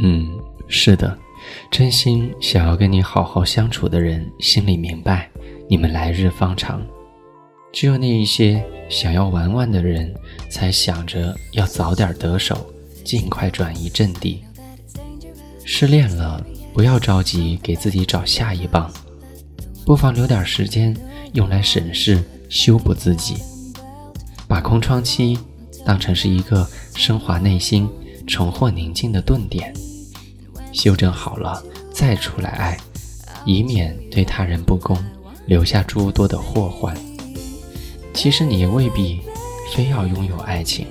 嗯，是的，真心想要跟你好好相处的人，心里明白你们来日方长。只有那一些想要玩玩的人，才想着要早点得手，尽快转移阵地。失恋了，不要着急给自己找下一棒，不妨留点时间用来审视、修补自己，把空窗期当成是一个升华内心、重获宁静的顿点。修正好了再出来爱，以免对他人不公，留下诸多的祸患。其实你也未必非要拥有爱情，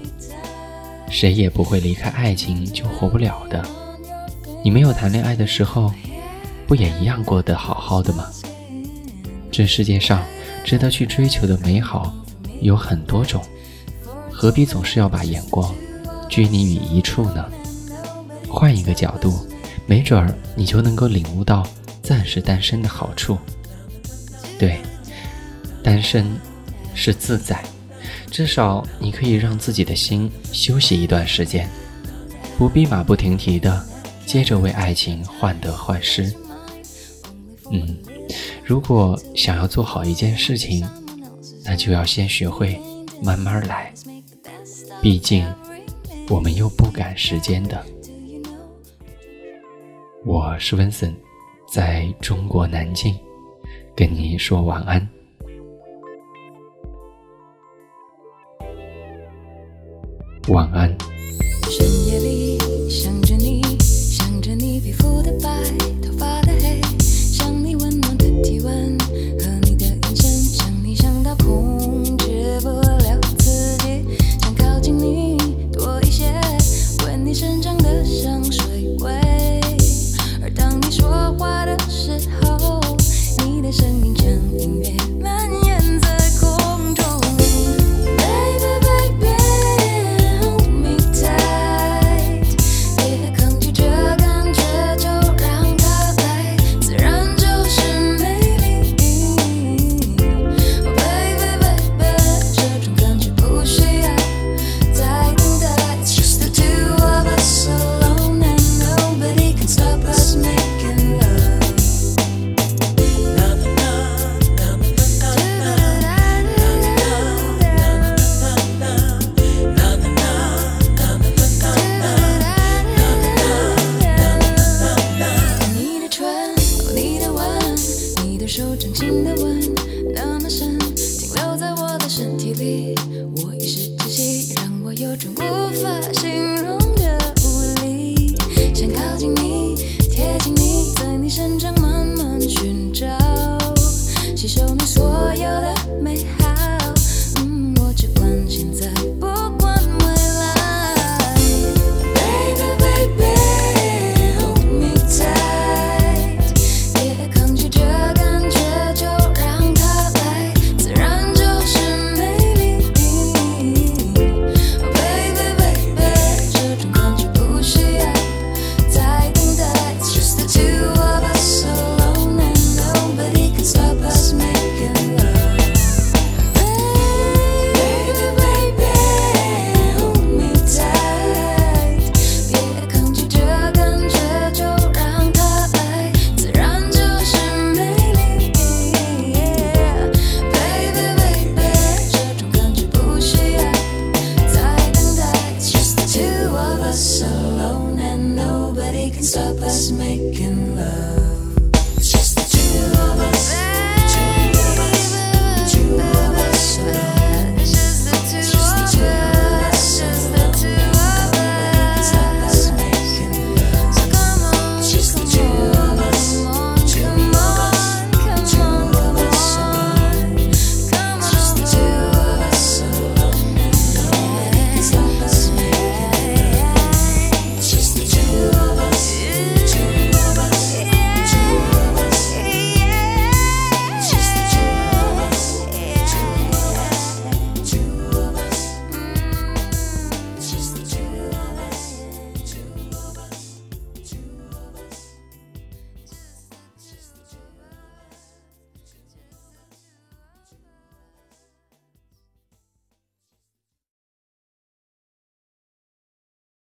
谁也不会离开爱情就活不了的。你没有谈恋爱的时候，不也一样过得好好的吗？这世界上值得去追求的美好有很多种，何必总是要把眼光拘泥于一处呢？换一个角度，没准儿你就能够领悟到暂时单身的好处。对，单身是自在，至少你可以让自己的心休息一段时间，不必马不停蹄的。接着为爱情患得患失。嗯，如果想要做好一件事情，那就要先学会慢慢来。毕竟，我们又不赶时间的。我是温森，在中国南京，跟你说晚安。晚安。深夜里手掌心的吻那么深，停留在我的身体里。我一时窒息，让我有种无法形容的无力。想靠近你，贴近你，在你身上慢慢寻找，吸收你所有的美好。嗯，我只管现在。